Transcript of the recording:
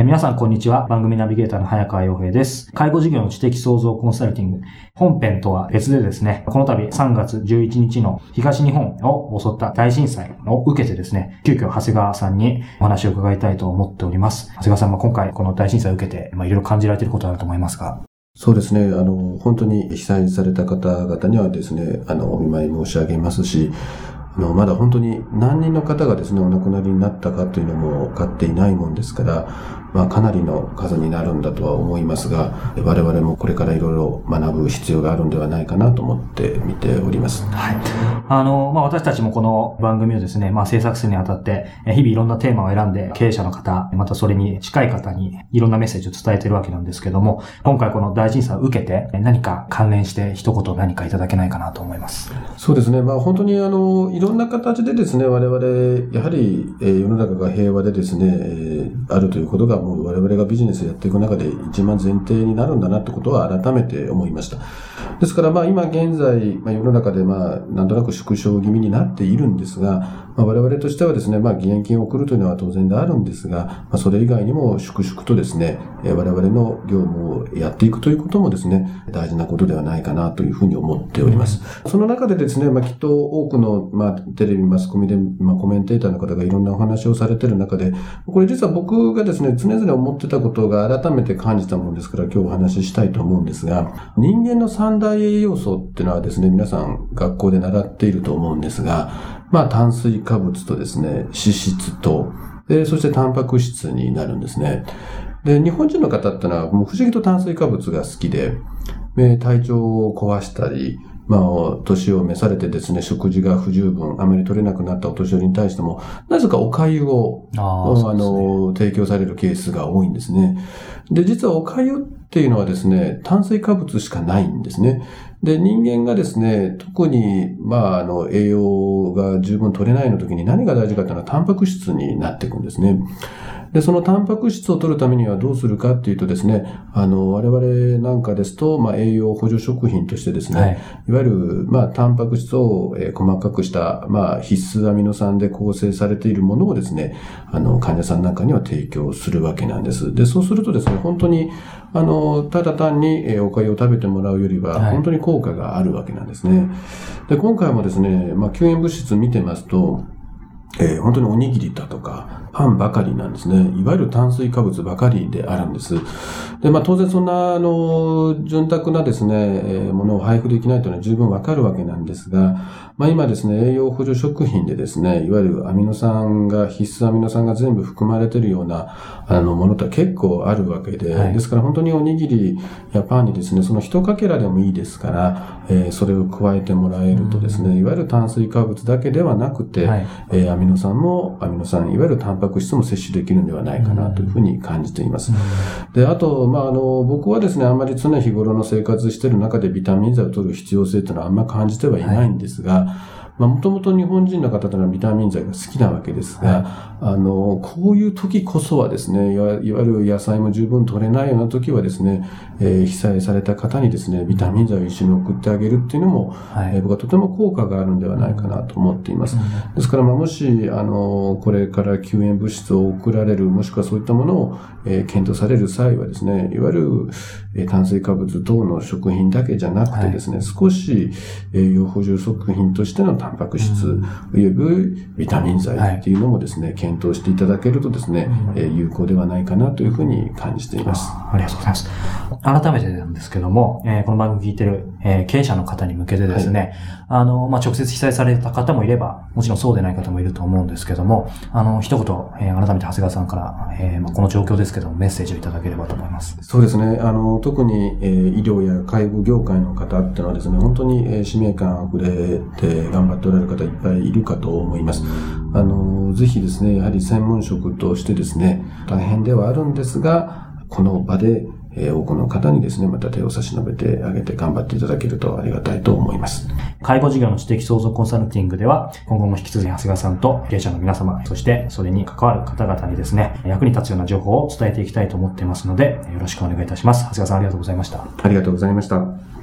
え、皆さんこんにちは。番組ナビゲーターの早川洋平です。介護事業の知的創造コンサルティング。本編とは別でですね、この度3月11日の東日本を襲った大震災を受けてですね、急遽長谷川さんにお話を伺いたいと思っております。長谷川さんは今回この大震災を受けて、まあ、いろいろ感じられていることあると思いますが。そうですね。あの、本当に被災された方々にはですね、あの、お見舞い申し上げますし、あの、まだ本当に何人の方がですね、お亡くなりになったかというのも分かっていないもんですから、まあ、かなりの数になるんだとは思いますが、我々もこれからいろいろ学ぶ必要があるんではないかなと思って見ております。はい。あの、まあ、私たちもこの番組をですね、まあ、制作するにあたって、日々いろんなテーマを選んで、経営者の方、またそれに近い方にいろんなメッセージを伝えてるわけなんですけども、今回この大震災を受けて、何か関連して一言何かいただけないかなと思います。そうですね。まあ、本当にあの、いろんな形でですね、我々、やはり、えー、世の中が平和でですね、えー、あるということがもう我々がビジネスやっていく中で一番前提になるんだなってことは改めて思いました。ですからまあ今現在、まあ、世の中でまあなんとなく縮小気味になっているんですが、まあ、我々としてはですね、まあ義援金を送るというのは当然であるんですが、まあ、それ以外にも粛々とですね、我々の業務をやっていくということもですね、大事なことではないかなというふうに思っております。その中でですね、まあきっと多くのまあテレビ、マスコミでまあコメンテーターの方がいろんなお話をされている中で、これ実は僕がですね、常々思ってたことが改めて感じたものですから今日お話ししたいと思うんですが、人間の三大栄養素っていうのはですね、皆さん学校で習っていると思うんですが、まあ炭水化物とですね、脂質と、でそしてタンパク質になるんですね。で、日本人の方ってのはもう不思議と炭水化物が好きで、体調を壊したり、まあ、年を召されてですね、食事が不十分、あまり取れなくなったお年寄りに対しても、なぜかお粥を、あ、ね、の、提供されるケースが多いんですね。で、実はお粥っっていうのはですね、炭水化物しかないんですね。で、人間がですね、特に、まあ、あの、栄養が十分取れないの時に何が大事かっていうのは、タンパク質になっていくんですね。で、そのタンパク質を取るためにはどうするかっていうとですね、あの、我々なんかですと、まあ、栄養補助食品としてですね、はい、いわゆる、まあ、タンパク質を、え細かくした、まあ、必須アミノ酸で構成されているものをですね、あの、患者さんなんかには提供するわけなんです。で、そうするとですね、本当に、あの、ただ単に、えおかゆを食べてもらうよりは、本当に効果があるわけなんですね。はい、で、今回もですね、まあ、救援物質見てますと、えー、本当におにぎりだとか、パンばかりなんですね。いわゆる炭水化物ばかりであるんです。で、まあ当然そんな、あの、潤沢なですね、えー、ものを配布できないというのは十分わかるわけなんですが、まあ今ですね、栄養補助食品でですね、いわゆるアミノ酸が、必須アミノ酸が全部含まれているような、あの、ものって結構あるわけで、はい、ですから本当におにぎりやパンにですね、その一かけらでもいいですから、えー、それを加えてもらえるとですね、いわゆる炭水化物だけではなくて、はい、えー、アミノ酸も、アミノ酸、いわゆるタンパク質も摂取できるんではないかなというふうに感じています。で、あと、まあ、あの、僕はですね、あんまり常日頃の生活している中でビタミン剤を取る必要性というのはあんま感じてはいないんですが、はいまあ、もともと日本人の方というのはビタミン剤が好きなわけですが、はい、あの、こういう時こそはですね、いわゆる野菜も十分取れないような時はですね、えー、被災された方にですね、ビタミン剤を一緒に送ってあげるっていうのも、はい、えー、僕はとても効果があるんではないかなと思っています。ですから、まあ、もし、あの、これから救援物質を送られる、もしくはそういったものを、えー、検討される際はですね、いわゆる、えー、炭水化物等の食品だけじゃなくてですね、はい、少し栄養補充食品としてのタンパク質、およびビタミン剤っていうのもですね、検討していただけるとですね、え有効ではないかなというふうに感じています。ありがとうございます。改めてなんですけども、えー、この番組聞いてる、えー、経営者の方に向けてですね、はい、あの、まあ、直接被災された方もいれば、もちろんそうでない方もいると思うんですけども、あの、一言、えー、改めて長谷川さんから、えー、まあ、この状況ですけども、メッセージをいただければと思います。そうですね。あの、特に、えー、医療や介護業界の方っていうのはですね、本当に、えー、使命感溢れて頑張っておられる方いっぱいいるかと思います。あの、ぜひですね、やはり専門職としてですね、大変ではあるんですが、この場でえー、多くの方にですね、また手を差し伸べてあげて頑張っていただけるとありがたいと思います。介護事業の知的創造コンサルティングでは、今後も引き続き長谷川さんと経営者の皆様、そしてそれに関わる方々にですね、役に立つような情報を伝えていきたいと思っていますので、よろしくお願いいたします。長谷川さんありがとうございました。ありがとうございました。